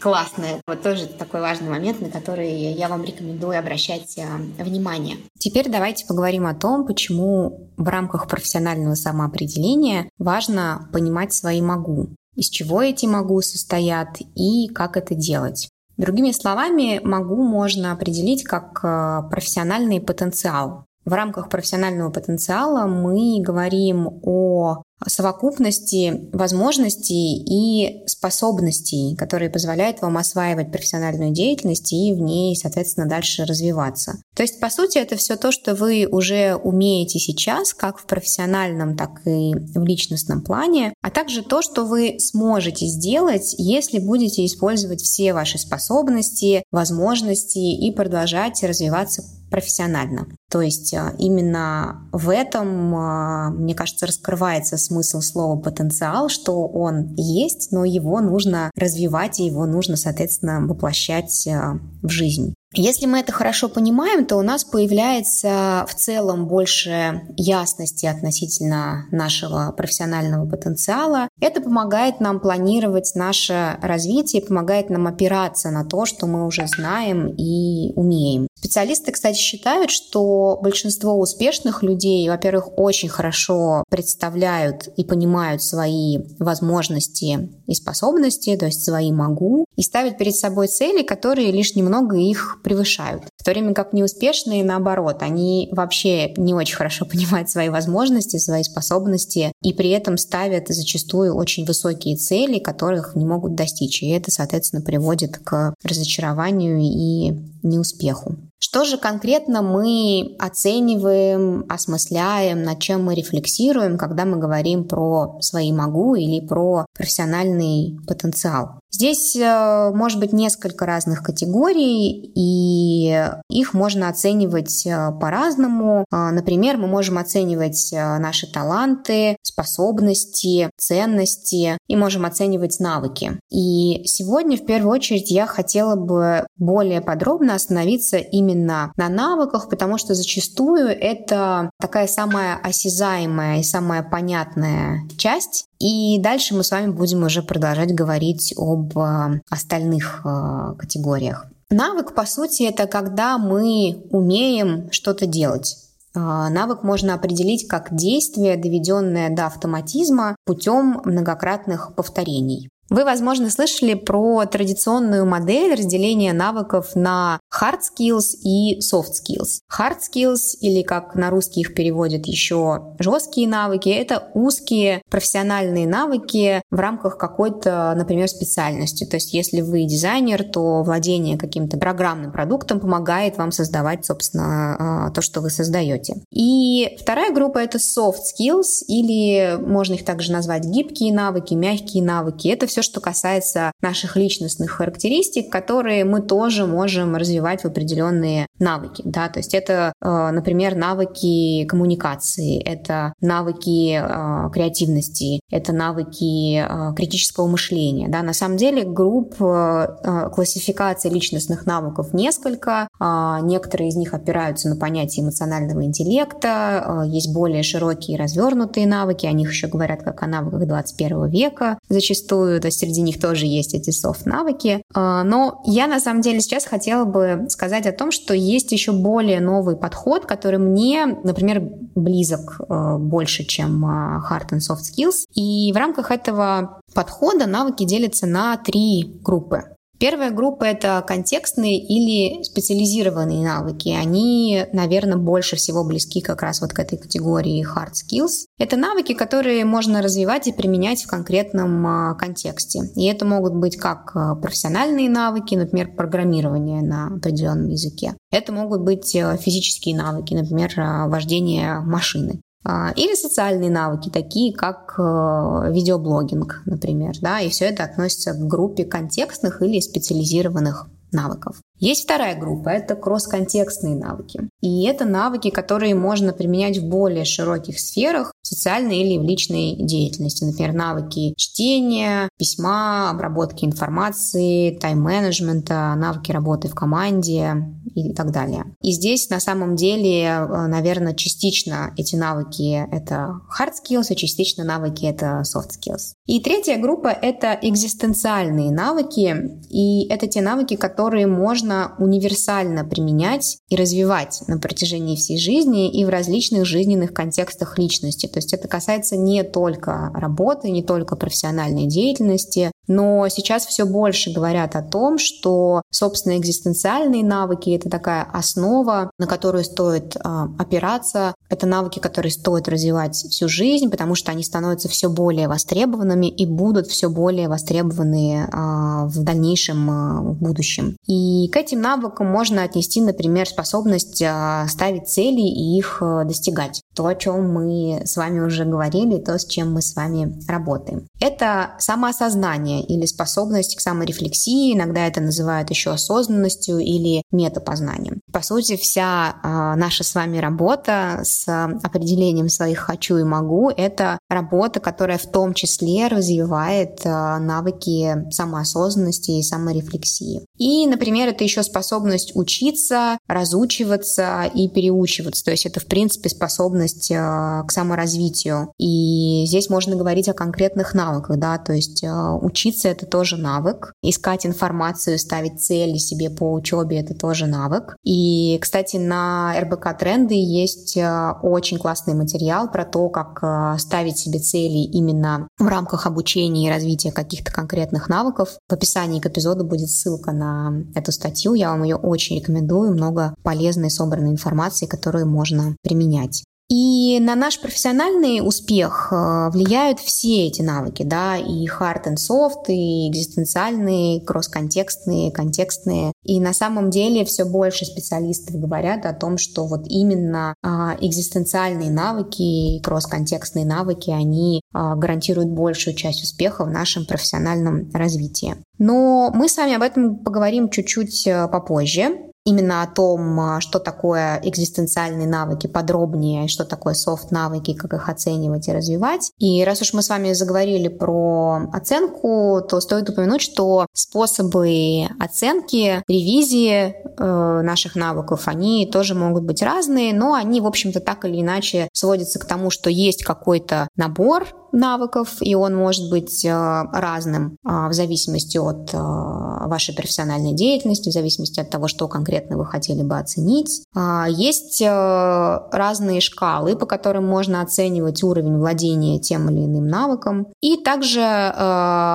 классное. Вот тоже такой важный момент, на который я вам рекомендую обращать а, внимание. Теперь давайте поговорим о том, почему в рамках профессионального самоопределения важно понимать свои «могу», из чего эти «могу» состоят и как это делать. Другими словами, могу можно определить как э, профессиональный потенциал. В рамках профессионального потенциала мы говорим о совокупности возможностей и способностей, которые позволяют вам осваивать профессиональную деятельность и в ней, соответственно, дальше развиваться. То есть, по сути, это все то, что вы уже умеете сейчас, как в профессиональном, так и в личностном плане, а также то, что вы сможете сделать, если будете использовать все ваши способности, возможности и продолжать развиваться профессионально. То есть а, именно в этом, а, мне кажется, раскрывается смысл слова потенциал, что он есть, но его нужно развивать и его нужно, соответственно, воплощать а, в жизнь. Если мы это хорошо понимаем, то у нас появляется в целом больше ясности относительно нашего профессионального потенциала. Это помогает нам планировать наше развитие, помогает нам опираться на то, что мы уже знаем и умеем. Специалисты, кстати, считают, что большинство успешных людей, во-первых, очень хорошо представляют и понимают свои возможности и способности, то есть свои могу, и ставят перед собой цели, которые лишь немного их превышают. В то время как неуспешные, наоборот, они вообще не очень хорошо понимают свои возможности, свои способности, и при этом ставят зачастую очень высокие цели, которых не могут достичь. И это, соответственно, приводит к разочарованию и неуспеху. Что же конкретно мы оцениваем, осмысляем, над чем мы рефлексируем, когда мы говорим про свои могу или про профессиональный потенциал? Здесь э, может быть несколько разных категорий, и их можно оценивать э, по-разному. Э, например, мы можем оценивать наши таланты, способности, ценности и можем оценивать навыки. И сегодня в первую очередь я хотела бы более подробно остановиться именно на навыках, потому что зачастую это такая самая осязаемая и самая понятная часть и дальше мы с вами будем уже продолжать говорить об э, остальных э, категориях. Навык, по сути, это когда мы умеем что-то делать. Э, навык можно определить как действие, доведенное до автоматизма путем многократных повторений. Вы, возможно, слышали про традиционную модель разделения навыков на hard skills и soft skills. Hard skills, или как на русский их переводят еще жесткие навыки, это узкие профессиональные навыки в рамках какой-то, например, специальности. То есть если вы дизайнер, то владение каким-то программным продуктом помогает вам создавать, собственно, а, то, что вы создаете. И вторая группа — это soft skills, или можно их также назвать гибкие навыки, мягкие навыки. Это все, что касается наших личностных характеристик, которые мы тоже можем развивать в определенные навыки. Да? То есть это, э, например, навыки коммуникации, это навыки э, креативности, это навыки э, критического мышления. Да? На самом деле групп классификации личностных навыков несколько. Некоторые из них опираются на понятие эмоционального интеллекта, есть более широкие развернутые навыки, о них еще говорят как о навыках 21 века зачастую то есть среди них тоже есть эти софт-навыки. А, но я на самом деле сейчас хотела бы сказать о том, что есть еще более новый подход, который мне, например, близок э, больше, чем а, hard and soft skills. И в рамках этого подхода навыки делятся на три группы. Первая группа — это контекстные или специализированные навыки. Они, наверное, больше всего близки как раз вот к этой категории hard skills. Это навыки, которые можно развивать и применять в конкретном а, контексте. И это могут быть как а, профессиональные навыки, например, программирование на определенном языке. Это могут быть а, физические навыки, например, вождение машины. А, или социальные навыки, такие как э, видеоблогинг, например. Да, и все это относится к группе контекстных или специализированных навыков. Есть вторая группа, это кросс-контекстные навыки. И это навыки, которые можно применять в более широких сферах социальной или в личной деятельности. Например, навыки чтения, письма, обработки информации, тайм-менеджмента, навыки работы в команде и так далее. И здесь на самом деле, э, наверное, частично эти навыки — это hard skills, а частично навыки — это soft skills. И третья группа — это экзистенциальные навыки. И это те навыки, которые можно можно универсально применять и развивать на протяжении всей жизни и в различных жизненных контекстах личности. То есть это касается не только работы, не только профессиональной деятельности, но сейчас все больше говорят о том, что, собственно, экзистенциальные навыки — это такая основа, на которую стоит э, опираться. Это навыки, которые стоит развивать всю жизнь, потому что они становятся все более востребованными и будут все более востребованы э, в дальнейшем э, в будущем. И к этим навыкам можно отнести, например, способность э, ставить цели и их э, достигать. То, о чем мы с вами уже говорили, то, с чем мы с вами работаем. Это самоосознание или способность к саморефлексии, иногда это называют еще осознанностью или метапознанием. По сути, вся э, наша с вами работа с определением своих «хочу» и «могу» — это работа, которая в том числе развивает э, навыки самоосознанности и саморефлексии. И, например, это еще способность учиться, разучиваться и переучиваться. То есть это, в принципе, способность э, к саморазвитию. И здесь можно говорить о конкретных навыках, да, то есть учиться Учиться — это тоже навык. Искать информацию, ставить цели себе по учебе — это тоже навык. И, кстати, на РБК Тренды есть э, очень классный материал про то, как э, ставить себе цели именно в рамках обучения и развития каких-то конкретных навыков. В описании к эпизоду будет ссылка на эту статью. Я вам ее очень рекомендую. Много полезной собранной информации, которую можно применять. И на наш профессиональный успех э, влияют все эти навыки, да, и hard and soft, и экзистенциальные, кросс-контекстные, контекстные. И на самом деле все больше специалистов говорят о том, что вот именно а, экзистенциальные навыки, кросс-контекстные навыки, они а, гарантируют большую часть успеха в нашем профессиональном развитии. Но мы с вами об этом поговорим чуть-чуть э, попозже именно о том, а, что такое экзистенциальные навыки подробнее, что такое софт-навыки, как их оценивать и развивать. И раз уж мы с вами заговорили про оценку, то стоит упомянуть, что способы оценки, ревизии э, наших навыков, они тоже могут быть разные, но они, в общем-то, так или иначе сводятся к тому, что есть какой-то набор навыков, и он может быть э, разным э, в зависимости от э, вашей профессиональной деятельности, в зависимости от того, что конкретно вы хотели бы оценить. А, есть разные шкалы, по которым можно оценивать уровень владения тем или иным навыком. И также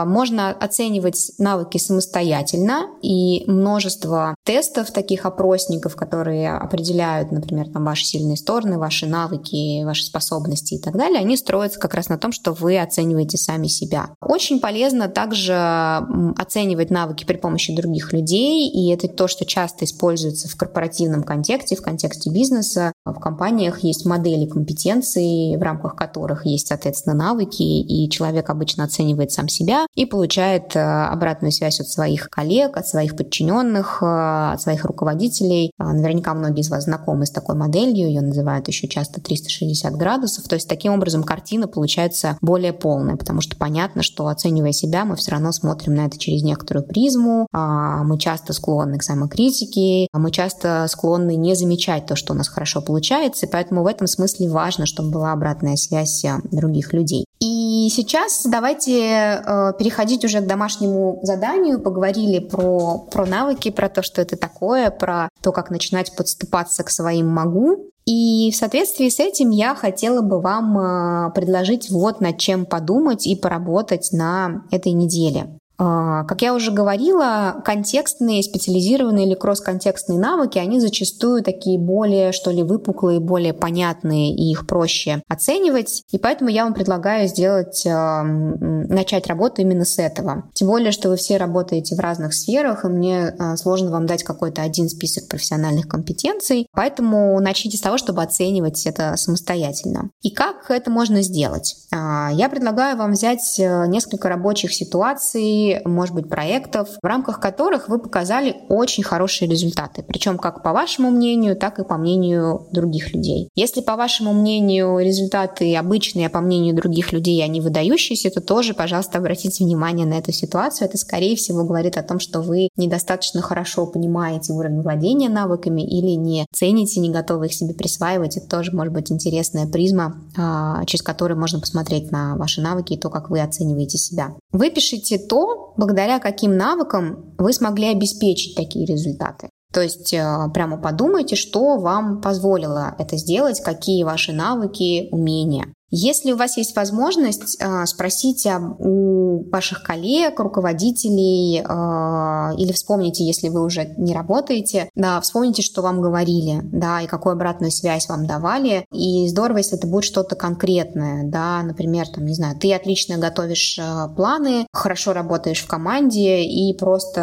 можно оценивать навыки самостоятельно, и множество тестов, таких опросников, которые определяют, например, там, ваши сильные стороны, ваши навыки, ваши способности и так далее, они строятся как раз на том, что что вы оцениваете сами себя. Очень полезно также оценивать навыки при помощи других людей, и это то, что часто используется в корпоративном контексте, в контексте бизнеса. В компаниях есть модели компетенций, в рамках которых есть, соответственно, навыки, и человек обычно оценивает сам себя и получает э, обратную связь от своих коллег, от своих подчиненных, э, от своих руководителей. А, наверняка многие из вас знакомы с такой моделью, ее называют еще часто 360 градусов. То есть таким образом картина получается более полная, потому что понятно, что оценивая себя, мы все равно смотрим на это через некоторую призму, а, мы часто склонны к самокритике, а мы часто склонны не замечать то, что у нас хорошо получается, и поэтому в этом смысле важно, чтобы была обратная связь э, других людей. И сейчас давайте э, переходить уже к домашнему заданию. Поговорили про, про навыки, про то, что это такое, про то, как начинать подступаться к своим могу. И в соответствии с этим я хотела бы вам э, предложить вот над чем подумать и поработать на этой неделе. А, как я уже говорила, контекстные, специализированные или кросс-контекстные навыки, они зачастую такие более, что ли, выпуклые, более понятные, и их проще оценивать. И поэтому я вам предлагаю сделать, а, начать работу именно с этого. Тем более, что вы все работаете в разных сферах, и мне а, сложно вам дать какой-то один список профессиональных компетенций. Поэтому начните с того, чтобы оценивать это самостоятельно. И как это можно сделать? Я предлагаю вам взять э, несколько рабочих ситуаций, может быть, проектов, в рамках которых вы показали очень хорошие результаты. Причем как по вашему мнению, так и по мнению других людей. Если по вашему мнению результаты обычные, а по мнению других людей они выдающиеся, то тоже, пожалуйста, обратите внимание на эту ситуацию. Это, скорее всего, говорит о том, что вы недостаточно хорошо понимаете уровень владения навыками или не цените, не готовы их себе присваивать. Это тоже может быть интересная призма, а, через которую можно посмотреть на ваши навыки и то, как вы оцениваете себя. Выпишите то, благодаря каким навыкам вы смогли обеспечить такие результаты. То есть э, прямо подумайте, что вам позволило это сделать, какие ваши навыки, умения. Если у вас есть возможность, э, спросите у ваших коллег, руководителей э, или вспомните, если вы уже не работаете, да, вспомните, что вам говорили, да, и какую обратную связь вам давали. И здорово, если это будет что-то конкретное, да, например, там, не знаю, ты отлично готовишь э, планы, хорошо работаешь в команде и просто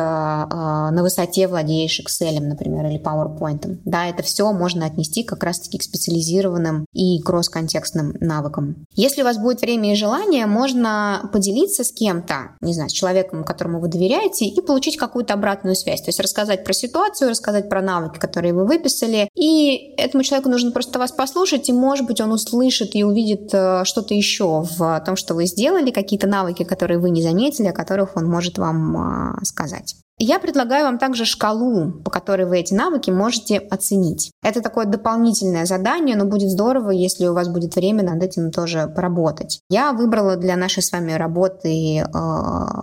на высоте владеешь Excel, например, или PowerPoint. Да, это все можно отнести как раз-таки к специализированным и кросс-контекстным навыкам. Если у вас будет время и желание, можно поделиться с кем-то, не знаю, с человеком, которому вы доверяете, и получить какую-то обратную связь. То есть рассказать про ситуацию, рассказать про навыки, которые вы выписали. И этому человеку нужно просто вас послушать, и, может быть, он услышит и увидит э, что-то еще в том, что вы сделали, какие-то навыки, которые вы не заметили, о которых он может вам э, сказать. Я предлагаю вам также шкалу, по которой вы эти навыки можете оценить. Это такое дополнительное задание, но будет здорово, если у вас будет время над этим тоже поработать. Я выбрала для нашей с вами работы э,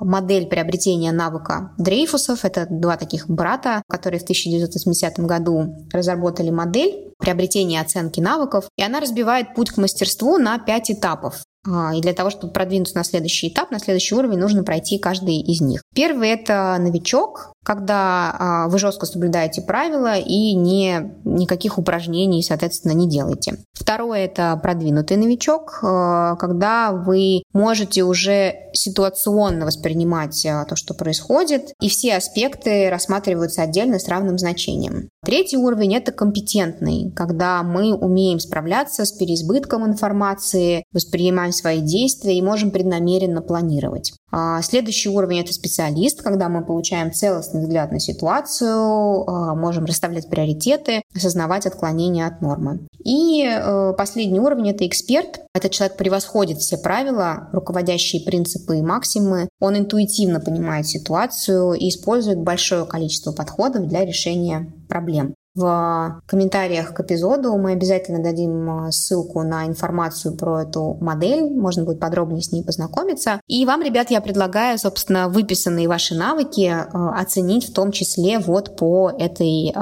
модель приобретения навыка Дрейфусов. Это два таких брата, которые в 1980 году разработали модель приобретения оценки навыков, и она разбивает путь к мастерству на пять этапов. А, и для того, чтобы продвинуться на следующий этап, на следующий уровень, нужно пройти каждый из них. Первый – это новичок, когда а, вы жестко соблюдаете правила и не, никаких упражнений, соответственно, не делаете. Второе – это продвинутый новичок, а, когда вы можете уже ситуационно воспринимать то, что происходит, и все аспекты рассматриваются отдельно с равным значением. Третий уровень – это компетентный, когда мы умеем справляться с переизбытком информации, воспринимаем свои действия и можем преднамеренно планировать. А следующий уровень – это специалист, когда мы получаем целостный взгляд на ситуацию, а, можем расставлять приоритеты, осознавать отклонения от нормы. И э, последний уровень – это эксперт. Этот человек превосходит все правила, руководящие принципы и максимы. Он интуитивно понимает ситуацию и использует большое количество подходов для решения проблем. В комментариях к эпизоду. Мы обязательно дадим э, ссылку на информацию про эту модель, можно будет подробнее с ней познакомиться. И вам, ребят, я предлагаю, собственно, выписанные ваши навыки э, оценить в том числе вот по этой э,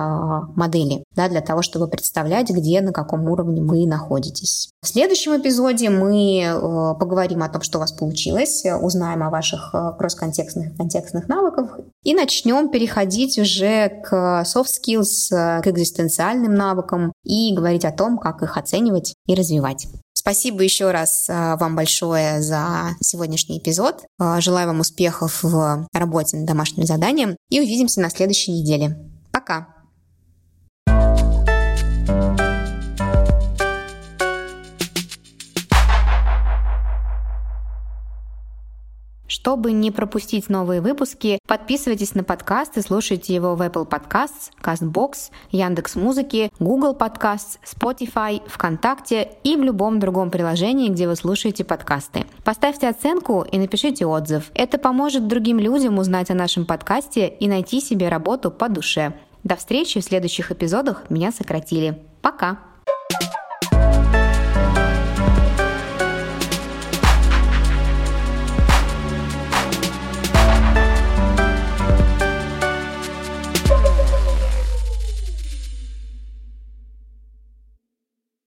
модели, да, для того, чтобы представлять, где, на каком уровне вы находитесь. В следующем эпизоде мы поговорим о том, что у вас получилось, узнаем о ваших кросс-контекстных и контекстных навыках и начнем переходить уже к soft skills, к экзистенциальным навыкам и говорить о том, как их оценивать и развивать. Спасибо еще раз вам большое за сегодняшний эпизод. Желаю вам успехов в работе над домашним заданием и увидимся на следующей неделе. Пока! Чтобы не пропустить новые выпуски, подписывайтесь на подкаст и слушайте его в Apple Podcasts, CastBox, Яндекс.Музыки, Google Podcasts, Spotify, ВКонтакте и в любом другом приложении, где вы слушаете подкасты. Поставьте оценку и напишите отзыв. Это поможет другим людям узнать о нашем подкасте и найти себе работу по душе. До встречи в следующих эпизодах. Меня сократили. Пока!